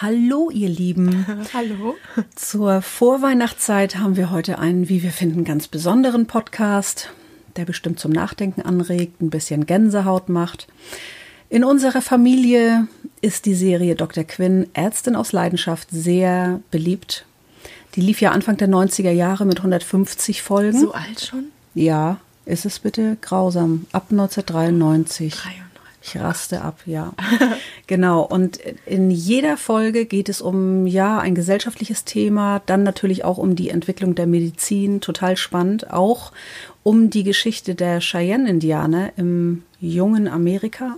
Hallo, ihr Lieben. Hallo. Zur Vorweihnachtszeit haben wir heute einen, wie wir finden, ganz besonderen Podcast, der bestimmt zum Nachdenken anregt, ein bisschen Gänsehaut macht. In unserer Familie ist die Serie Dr. Quinn, Ärztin aus Leidenschaft, sehr beliebt. Die lief ja Anfang der 90er Jahre mit 150 Folgen. So alt schon? Ja, ist es bitte grausam. Ab 1993. 93. Ich raste ab, ja. genau. Und in jeder Folge geht es um, ja, ein gesellschaftliches Thema, dann natürlich auch um die Entwicklung der Medizin, total spannend, auch um die Geschichte der Cheyenne-Indianer im jungen Amerika.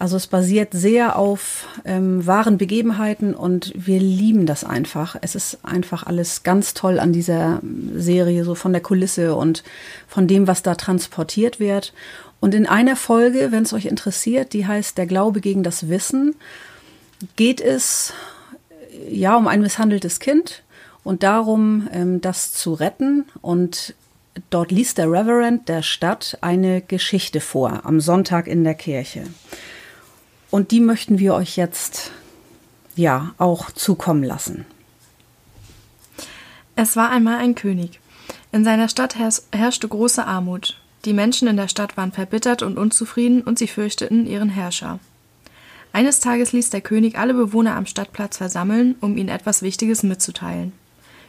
Also es basiert sehr auf ähm, wahren Begebenheiten und wir lieben das einfach. Es ist einfach alles ganz toll an dieser Serie, so von der Kulisse und von dem, was da transportiert wird. Und in einer Folge, wenn es euch interessiert, die heißt Der Glaube gegen das Wissen, geht es ja um ein misshandeltes Kind und darum, ähm, das zu retten. Und dort liest der Reverend der Stadt eine Geschichte vor am Sonntag in der Kirche. Und die möchten wir euch jetzt ja auch zukommen lassen. Es war einmal ein König. In seiner Stadt herrschte große Armut. Die Menschen in der Stadt waren verbittert und unzufrieden und sie fürchteten ihren Herrscher. Eines Tages ließ der König alle Bewohner am Stadtplatz versammeln, um ihnen etwas Wichtiges mitzuteilen.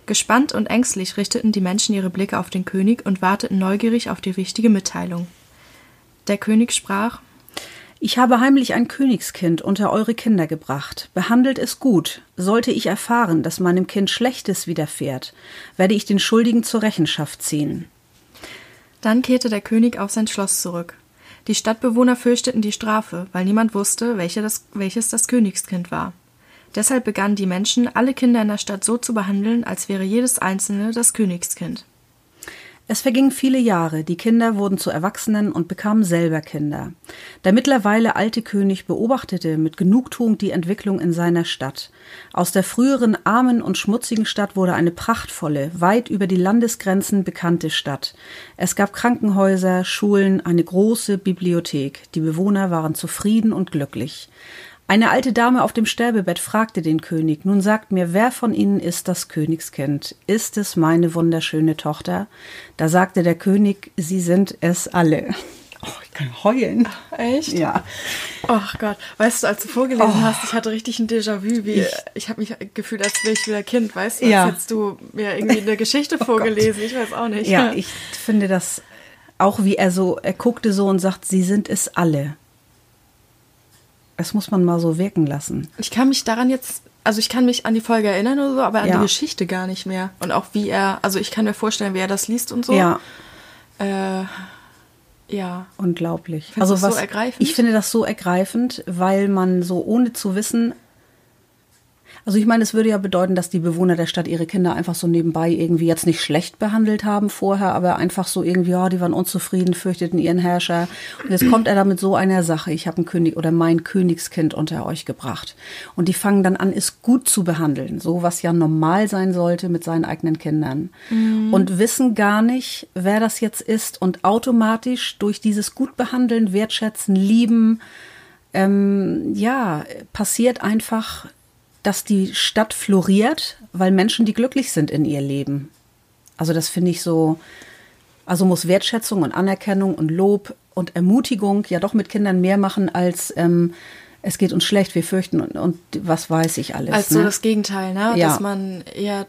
Gespannt und ängstlich richteten die Menschen ihre Blicke auf den König und warteten neugierig auf die wichtige Mitteilung. Der König sprach Ich habe heimlich ein Königskind unter eure Kinder gebracht. Behandelt es gut. Sollte ich erfahren, dass meinem Kind Schlechtes widerfährt, werde ich den Schuldigen zur Rechenschaft ziehen. Dann kehrte der König auf sein Schloss zurück. Die Stadtbewohner fürchteten die Strafe, weil niemand wusste, welche das, welches das Königskind war. Deshalb begannen die Menschen, alle Kinder in der Stadt so zu behandeln, als wäre jedes einzelne das Königskind. Es vergingen viele Jahre, die Kinder wurden zu Erwachsenen und bekamen selber Kinder. Der mittlerweile alte König beobachtete mit Genugtuung die Entwicklung in seiner Stadt. Aus der früheren armen und schmutzigen Stadt wurde eine prachtvolle, weit über die Landesgrenzen bekannte Stadt. Es gab Krankenhäuser, Schulen, eine große Bibliothek. Die Bewohner waren zufrieden und glücklich. Eine alte Dame auf dem Sterbebett fragte den König, nun sagt mir, wer von ihnen ist das Königskind? Ist es meine wunderschöne Tochter? Da sagte der König, sie sind es alle. Oh, ich kann heulen. Echt? Ja. Ach Gott, weißt du, als du vorgelesen Oh. hast, ich hatte richtig ein Déjà-vu, wie ich, Ich- habe mich gefühlt, als wäre ich wieder Kind, weißt du, als Ja. hättest du mir irgendwie eine Geschichte vorgelesen, ich weiß auch nicht. Ja, ich finde das auch, wie er so, er guckte so und sagt, sie sind es alle. Das muss man mal so wirken lassen. Ich kann mich daran jetzt, also ich kann mich an die Folge erinnern oder so, aber an Ja. die Geschichte gar nicht mehr. Und auch wie er, also ich kann mir vorstellen, wie er das liest und so. Ja, Äh, ja. unglaublich. Findest du das so was, ergreifend? Ich finde das so ergreifend, weil man so ohne zu wissen. Also ich meine, es würde ja bedeuten, dass die Bewohner der Stadt ihre Kinder einfach so nebenbei irgendwie jetzt nicht schlecht behandelt haben vorher, aber einfach so irgendwie, ja, die waren unzufrieden, fürchteten ihren Herrscher. Und jetzt kommt er da mit so einer Sache, ich habe ein König oder mein Königskind unter euch gebracht. Und die fangen dann an, es gut zu behandeln, so was ja normal sein sollte mit seinen eigenen Kindern. Und wissen gar nicht, wer das jetzt ist und automatisch durch dieses gut behandeln, wertschätzen, lieben, ähm, ja, passiert einfach, dass die Stadt floriert, weil Menschen, die glücklich sind in ihr Leben. Also das finde ich so, also muss Wertschätzung und Anerkennung und Lob und Ermutigung ja doch mit Kindern mehr machen als ähm, es geht uns schlecht, wir fürchten und, und was weiß ich alles. Als so ne? das Gegenteil, ne? Ja. Dass man eher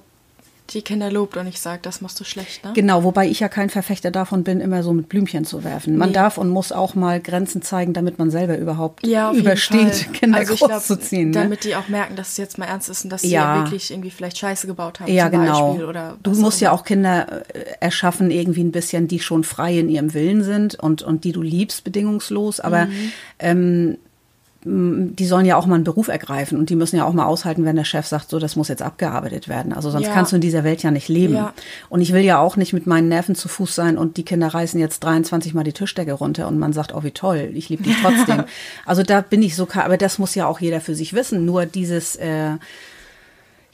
die Kinder lobt und nicht sagt, das machst du schlecht, ne? Genau, wobei ich ja kein Verfechter davon bin, immer so mit Blümchen zu werfen. Man Nee. darf und muss auch mal Grenzen zeigen, damit man selber überhaupt Ja, übersteht. Kinder also ich glaub, großzuziehen. ne? Damit die auch merken, dass es jetzt mal ernst ist und dass sie Ja. ja wirklich irgendwie vielleicht Scheiße gebaut haben. Ja, zum genau. Du musst ja auch Kinder äh, erschaffen, irgendwie ein bisschen, die schon frei in ihrem Willen sind und, und die du liebst bedingungslos. Aber Mhm. ähm, die sollen ja auch mal einen Beruf ergreifen und die müssen ja auch mal aushalten, wenn der Chef sagt, so, das muss jetzt abgearbeitet werden. Also sonst Ja. kannst du in dieser Welt ja nicht leben. Ja. Und ich will ja auch nicht mit meinen Nerven zu Fuß sein und die Kinder reißen jetzt 23 Mal die Tischdecke runter und man sagt, oh, wie toll, ich liebe dich trotzdem. also da bin ich so, aber das muss ja auch jeder für sich wissen. Nur dieses, äh,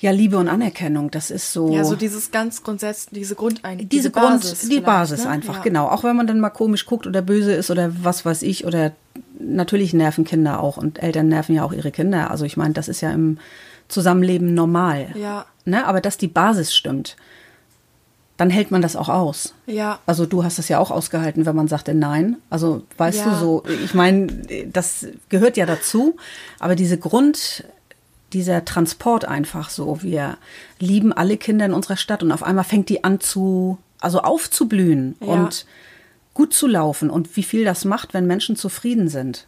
ja, Liebe und Anerkennung, das ist so. Ja, so dieses ganz grundsätzlich, diese Grundeinstellung. diese, Grund, die vielleicht, Basis ne? einfach, Ja. genau. Auch wenn man dann mal komisch guckt oder böse ist oder was weiß ich oder natürlich nerven Kinder auch und Eltern nerven ja auch ihre Kinder. Also ich meine, das ist ja im Zusammenleben normal. Ja. Ne? Aber dass die Basis stimmt, dann hält man das auch aus. Ja. Also du hast es ja auch ausgehalten, wenn man sagte nein. Also weißt Ja. du so, ich meine, das gehört ja dazu, aber diese Grund, dieser Transport einfach so, wir lieben alle Kinder in unserer Stadt und auf einmal fängt die an zu, also aufzublühen Ja. und gut zu laufen und wie viel das macht, wenn Menschen zufrieden sind.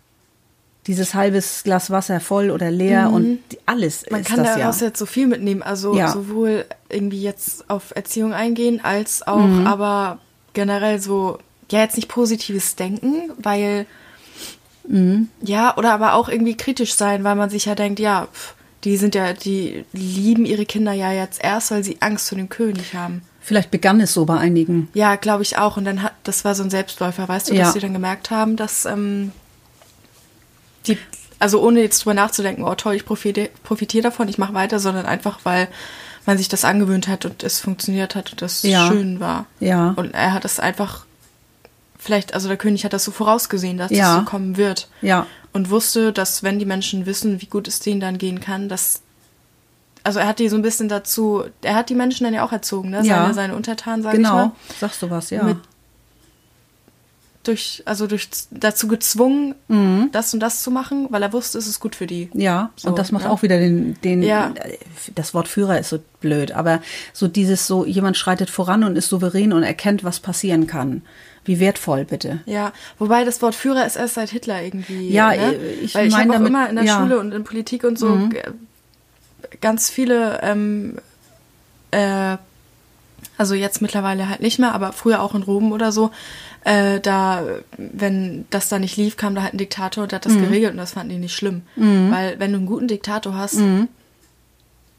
Dieses halbes Glas Wasser voll oder leer und die- alles Man ist kann das daraus ja. jetzt so viel mitnehmen. Also Ja. sowohl irgendwie jetzt auf Erziehung eingehen, als auch Mhm. aber generell so, ja, jetzt nicht positives Denken, weil, Mhm. ja, oder aber auch irgendwie kritisch sein, weil man sich ja denkt, ja, pf, die sind ja, die lieben ihre Kinder ja jetzt erst, weil sie Angst vor dem König haben. Vielleicht begann es so bei einigen. Ja, glaube ich auch. Und dann hat, das war so ein Selbstläufer, weißt du, Ja. dass sie dann gemerkt haben, dass ähm, die, also ohne jetzt drüber nachzudenken, oh toll, ich profitiere profitier davon, ich mache weiter, sondern einfach, weil man sich das angewöhnt hat und es funktioniert hat und das Ja. schön war. Ja. Und er hat es einfach, vielleicht, also der König hat das so vorausgesehen, dass Ja. es so kommen wird. Ja. Und wusste, dass wenn die Menschen wissen, wie gut es denen dann gehen kann, dass also er hat die so ein bisschen dazu, er hat die Menschen dann ja auch erzogen, ne? Ja. Seine, seine Untertanen, sag ich mal Genau, sagst du was, ja. Mit- durch, also durch dazu gezwungen, das und das zu machen, weil er wusste, es ist gut für die. Ja, So, und das macht ne? auch wieder den, den Ja. äh, das Wort Führer ist so blöd, aber so dieses so, jemand schreitet voran und ist souverän und erkennt, was passieren kann. Wie wertvoll, bitte. Ja, wobei das Wort Führer ist erst seit Hitler irgendwie. Ja, ne? ich Weil ich mein habe auch damit- immer in der ja. Mhm. Schule und in Politik und so g- ganz viele, ähm, äh, also jetzt mittlerweile halt nicht mehr, aber früher auch in Rom oder so, äh, da, wenn das da nicht lief, kam da halt ein Diktator und der hat Mhm. das geregelt und das fanden die nicht schlimm. Weil wenn du einen guten Diktator hast,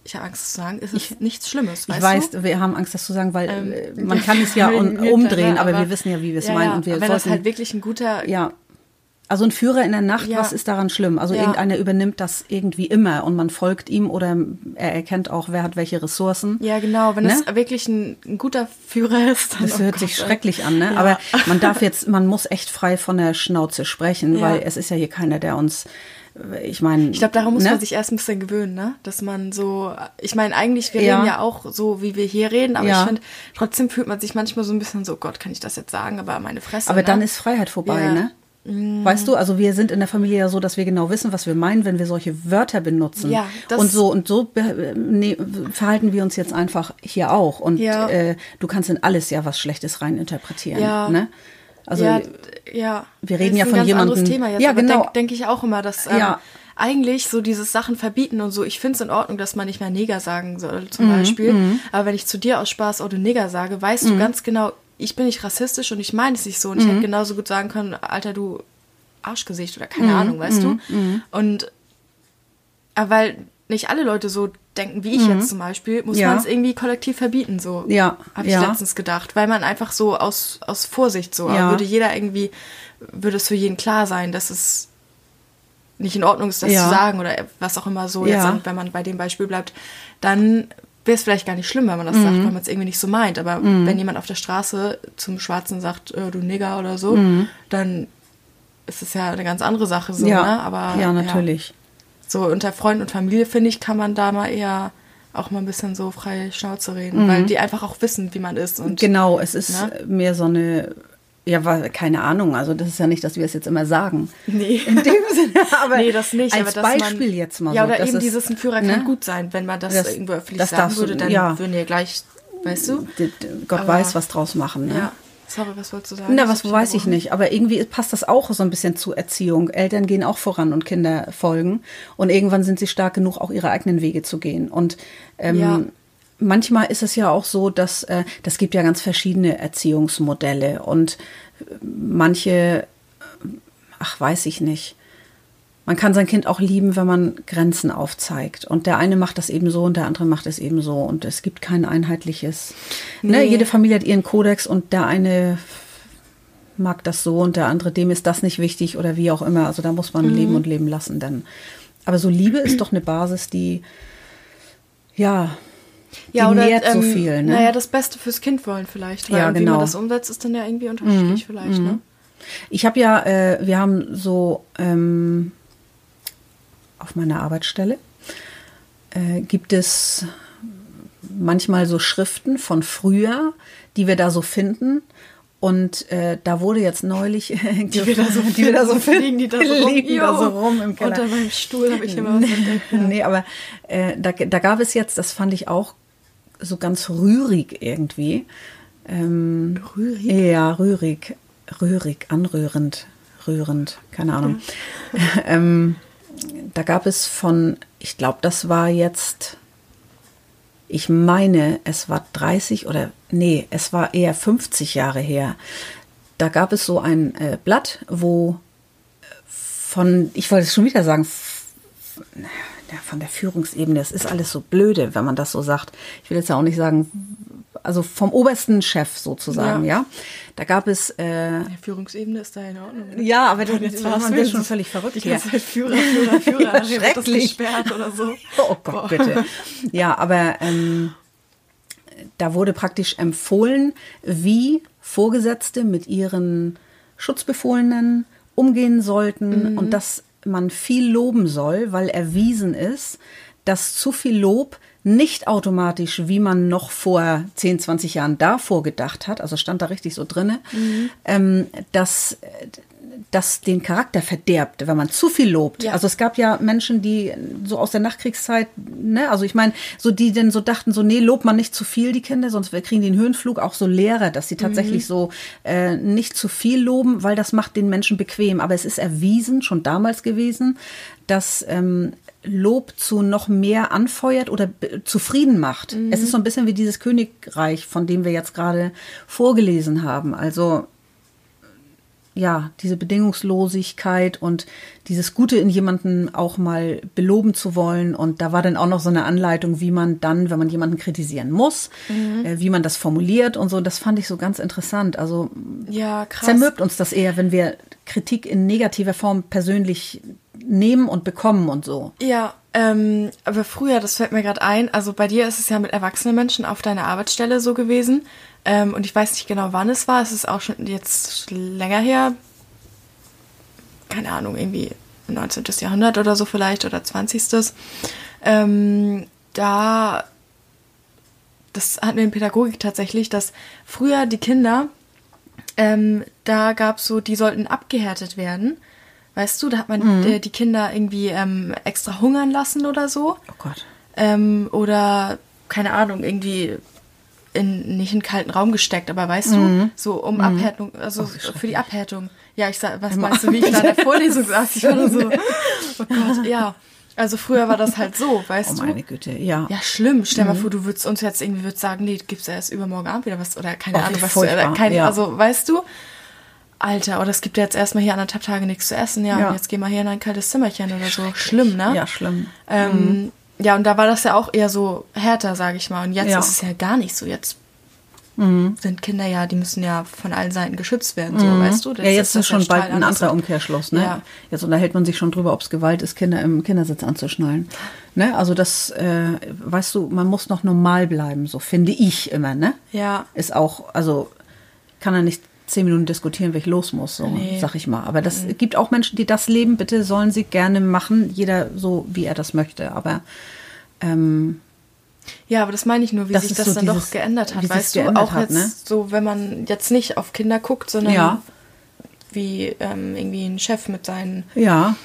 ich habe Angst zu sagen, ist es nichts Schlimmes, Mhm. Ich weiß, du? wir haben Angst, das zu sagen, weil Ähm, äh, man kann es ja umdrehen, ne? aber, wir wissen ja, wie wir es ja, meinen ja. und wir wenn das sollten, halt wirklich ein guter ja. Also ein Führer in der Nacht, Ja. was ist daran schlimm? Also Ja. irgendeiner übernimmt das irgendwie immer und man folgt ihm oder er erkennt auch, wer hat welche Ressourcen. Ja, genau. Wenn Ne? es wirklich ein, ein guter Führer ist, dann Das oh hört Gott, sich schrecklich an, ne? Ja. Aber man darf jetzt, man muss echt frei von der Schnauze sprechen, weil es ist ja hier keiner, der uns, ich meine. Ich glaube, daran muss ne? man sich erst ein bisschen gewöhnen, ne? Dass man so, ich meine, eigentlich, wir Ja. reden ja auch so, wie wir hier reden, aber Ja. ich finde, trotzdem fühlt man sich manchmal so ein bisschen so, Gott, kann ich das jetzt sagen, aber meine Fresse. Aber ne? dann ist Freiheit vorbei, Ja. ne? Weißt du, also wir sind in der Familie ja so, dass wir genau wissen, was wir meinen, wenn wir solche Wörter benutzen. Ja, und so und so be- ne, verhalten wir uns jetzt einfach hier auch. Und Ja. äh, du kannst in alles ja was Schlechtes reininterpretieren. Ja. Ne? Also ja, d- ja. wir reden Das ja ist von ein ganz anderes jemandem- Thema jetzt, Ja, genau. denke denk ich auch immer, dass ähm, Ja. eigentlich so dieses Sachen verbieten und so, ich finde es in Ordnung, dass man nicht mehr Neger sagen soll, zum Mhm, Beispiel. Aber wenn ich zu dir aus Spaß, oh du Neger sage, weißt Mhm. du ganz genau, ich bin nicht rassistisch und ich meine es nicht so. Und ich hätte genauso gut sagen können, Alter, du Arschgesicht oder Mhm, keine Ahnung, weißt du? Und aber weil nicht alle Leute so denken wie ich jetzt zum Beispiel, muss Mhm. Ja. man es irgendwie kollektiv verbieten, so. Ja, Habe ich ja. letztens gedacht, weil man einfach so aus, aus Vorsicht so, Ja. würde jeder irgendwie, würde es für jeden klar sein, dass es nicht in Ordnung ist, das zu sagen oder was auch immer so, jetzt, wenn man bei dem Beispiel bleibt, dann wäre es vielleicht gar nicht schlimm, wenn man das Mhm. sagt, weil man es irgendwie nicht so meint. Aber wenn jemand auf der Straße zum Schwarzen sagt, äh, du Nigger oder so, dann ist es ja eine ganz andere Sache so, Mhm. ja, ne? Aber ja, natürlich. so unter Freunden und Familie, finde ich, kann man da mal eher auch mal ein bisschen so frei Schnauze Mhm. reden, weil die einfach auch wissen, wie man ist. Und Genau, es ist Ne? mehr so eine, ja, wa- keine Ahnung, also das ist ja nicht, dass wir es jetzt immer sagen. Nee. In dem Sinne, aber nee, das nicht. als aber Beispiel man, jetzt mal Ja, so. oder eben ist, dieses, ein Führer ne? kann gut sein. Wenn man das, Das- irgendwo öffentlich das sagen darfst du- würde, dann ja. würden die gleich, weißt du? Gott Aber- weiß, was draus machen. Ne? Ja. Sorry, was wolltest du sagen? Na, was weiß ich nicht. Aber irgendwie passt das auch so ein bisschen zu Erziehung. Eltern gehen auch voran und Kinder folgen. Und irgendwann sind sie stark genug, auch ihre eigenen Wege zu gehen. Und ähm, Ja. Manchmal ist es ja auch so, dass äh, das gibt ja ganz verschiedene Erziehungsmodelle. Und äh, manche, äh, ach, weiß ich nicht. Man kann sein Kind auch lieben, wenn man Grenzen aufzeigt. Und der eine macht das eben so und der andere macht es eben so. Und es gibt kein einheitliches. Ne, Nee. jede Familie hat ihren Kodex und der eine mag das so und der andere, dem ist das nicht wichtig oder wie auch immer. Also da muss man Mhm. leben und leben lassen dann. Aber so Liebe ist doch eine Basis, die, ja, die Ja, oder nährt so ähm, viel. Ne? Naja, das Beste fürs Kind wollen vielleicht. Weil Ja, wie genau. Mhm, man das umsetzt, ist dann ja irgendwie unterschiedlich vielleicht, ne? Ich habe ja, äh, wir haben so ähm, auf meiner Arbeitsstelle äh, gibt es manchmal so Schriften von früher, die wir da so finden. Und äh, da wurde jetzt neulich, die wir da so, die wir da so finden, die da so, liegen da so rum im Keller. Unter meinem Stuhl habe ich immer was entdeckt. Ja. Nee, aber äh, da, da gab es jetzt, das fand ich auch so ganz rührig irgendwie. Ähm, Rührig? Ja, rührig. Rührig, anrührend, rührend, keine Ahnung. ähm, da gab es von, ich glaube, das war jetzt, ich meine, es war 30 oder, nee, es war eher 50 Jahre her. Da gab es so ein äh, Blatt, wo von, ich wollte es schon wieder sagen, von der Führungsebene, es ist alles so blöde, wenn man das so sagt. Ich will jetzt ja auch nicht sagen, also vom obersten Chef sozusagen, ja. ja. Da gab es. Äh, ja, Führungsebene ist da in Ordnung. Ne? Ja, aber du, jetzt war man schon völlig verrückt. Die ganze Zeit Führer, Führer, Führer, ja, schrecklich. das gesperrt oder so. Oh Gott, Boah. bitte. Ja, aber ähm, da wurde praktisch empfohlen, wie Vorgesetzte mit ihren Schutzbefohlenen umgehen sollten mhm. und dass man viel loben soll, weil erwiesen ist, dass zu viel Lob nicht automatisch, wie man noch vor 10, 20 Jahren davor gedacht hat, also stand da richtig so drinne, mhm. ähm, dass das den Charakter verderbt, wenn man zu viel lobt. Ja. Also es gab ja Menschen, die so aus der Nachkriegszeit, ne, also ich meine, so die denn so dachten, so nee, lobt man nicht zu viel die Kinder, sonst kriegen die einen Höhenflug. Auch so Lehrer, dass sie tatsächlich mhm. so äh, nicht zu viel loben, weil das macht den Menschen bequem. Aber es ist erwiesen, schon damals gewesen, dass ähm, Lob zu noch mehr anfeuert oder zufrieden macht. Mhm. Es ist so ein bisschen wie dieses Königreich, von dem wir jetzt gerade vorgelesen haben. Also ja, diese Bedingungslosigkeit und dieses Gute in jemanden auch mal beloben zu wollen. Und da war dann auch noch so eine Anleitung, wie man dann, wenn man jemanden kritisieren muss, mhm. äh, wie man das formuliert und so. Das fand ich so ganz interessant. Also ja, krass. zermürbt uns das eher, wenn wir Kritik in negativer Form persönlich nehmen und bekommen und so. Ja, ähm, aber früher, das fällt mir gerade ein, also bei dir ist es ja mit erwachsenen Menschen auf deiner Arbeitsstelle so gewesen. Ähm, und ich weiß nicht genau, wann es war. Es ist auch schon jetzt länger her. Keine Ahnung, irgendwie 19. Jahrhundert oder so vielleicht oder 20. Ähm, da, das hatten wir in Pädagogik tatsächlich, dass früher die Kinder, ähm, da gab es so, die sollten abgehärtet werden Weißt du, da hat man mhm. die, die Kinder irgendwie ähm, extra hungern lassen oder so. Oh Gott. Ähm, oder, keine Ahnung, irgendwie in, nicht in einen kalten Raum gesteckt, aber weißt mhm. du, so um mhm. Abhärtung, also oh, für die Abhärtung. Ja, ich sag, was meinst du, wie ich da in der Vorlesung saß? Ich war so, oh Gott, ja. Also früher war das halt so, weißt du? Oh meine Güte, ja. Ja, schlimm. Stell mhm. mal vor, du würdest uns jetzt irgendwie würdest sagen, nee, gibt's erst übermorgen Abend wieder was oder keine oh, Ahnung, was du, keine, ja. also weißt du? Alter, oder es gibt ja jetzt erstmal hier anderthalb Tage nichts zu essen, ja, ja. und jetzt gehen wir hier in ein kaltes Zimmerchen oder so. Schlimm, ne? Ja, schlimm. Ähm, mhm. Ja, und da war das ja auch eher so härter, sage ich mal. Und jetzt ja. ist es ja gar nicht so. Jetzt mhm. sind Kinder ja, die müssen ja von allen Seiten geschützt werden, so, mhm. weißt du? Das ja, jetzt ist, ist schon bald ein anderer Umkehrschluss, ne? Ja. Jetzt unterhält man sich schon drüber, ob es Gewalt ist, Kinder im Kindersitz anzuschnallen. Ne? Also das, äh, weißt du, man muss noch normal bleiben, so finde ich immer, ne? Ja. Ist auch, also kann er nicht zehn Minuten diskutieren, wenn ich los muss, so nee. sag ich mal. Aber das mhm. gibt auch Menschen, die das leben. Bitte sollen sie gerne machen, jeder so, wie er das möchte. Aber ähm, ja, aber das meine ich nur, wie sich das so dann dieses, doch geändert hat, weißt du? Auch hat, jetzt ne? so, wenn man jetzt nicht auf Kinder guckt, sondern ja. wie ähm, irgendwie ein Chef mit seinen ja.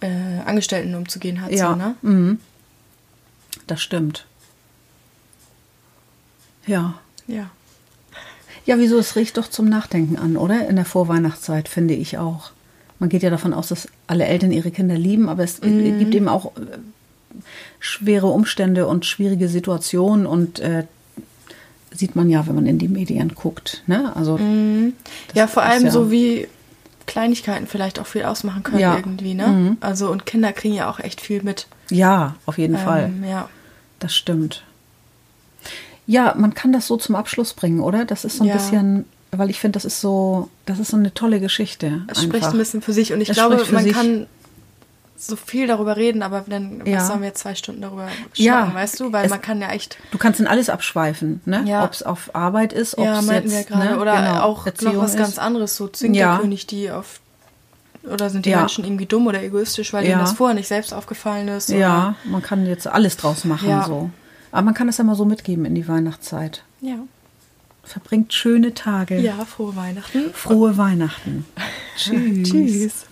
äh, Angestellten umzugehen hat. Ja, so, ne? Mhm. das stimmt. Ja. Ja. Ja, wieso? Es riecht doch zum Nachdenken an, oder? In der Vorweihnachtszeit, finde ich auch. Man geht ja davon aus, dass alle Eltern ihre Kinder lieben, aber es mhm. gibt eben auch äh, schwere Umstände und schwierige Situationen und äh, sieht man ja, wenn man in die Medien guckt. Ne? Also, mhm. Ja, vor allem ja so wie Kleinigkeiten vielleicht auch viel ausmachen können ja. irgendwie. Ne? Mhm. Also und Kinder kriegen ja auch echt viel mit. Ja, auf jeden ähm, Fall. Ja. Das stimmt. Ja, man kann das so zum Abschluss bringen, oder? Das ist so ein ja. bisschen, weil ich finde, das ist so, das ist so eine tolle Geschichte. Es einfach. spricht ein bisschen für sich und ich es glaube, man sich. kann so viel darüber reden, aber dann Ja. was sollen wir jetzt zwei Stunden darüber Ja. schnacken, weißt du? Weil Es- man kann ja echt, Du kannst in alles abschweifen, ne? Ja. Ob es auf Arbeit ist, ob ja, es meinten jetzt, wir gerade, ne? oder genau, auch Erziehung noch was ist. ganz anderes, so zwingt Ja. der König die auf, oder sind die Ja. Menschen irgendwie dumm oder egoistisch, weil Ja. ihnen das vorher nicht selbst aufgefallen ist? Ja, man kann jetzt alles draus machen Ja. so. Aber man kann das ja mal so mitgeben in die Weihnachtszeit. Ja. Verbringt schöne Tage. Ja, frohe Weihnachten. Frohe Weihnachten. Tschüss. Tschüss.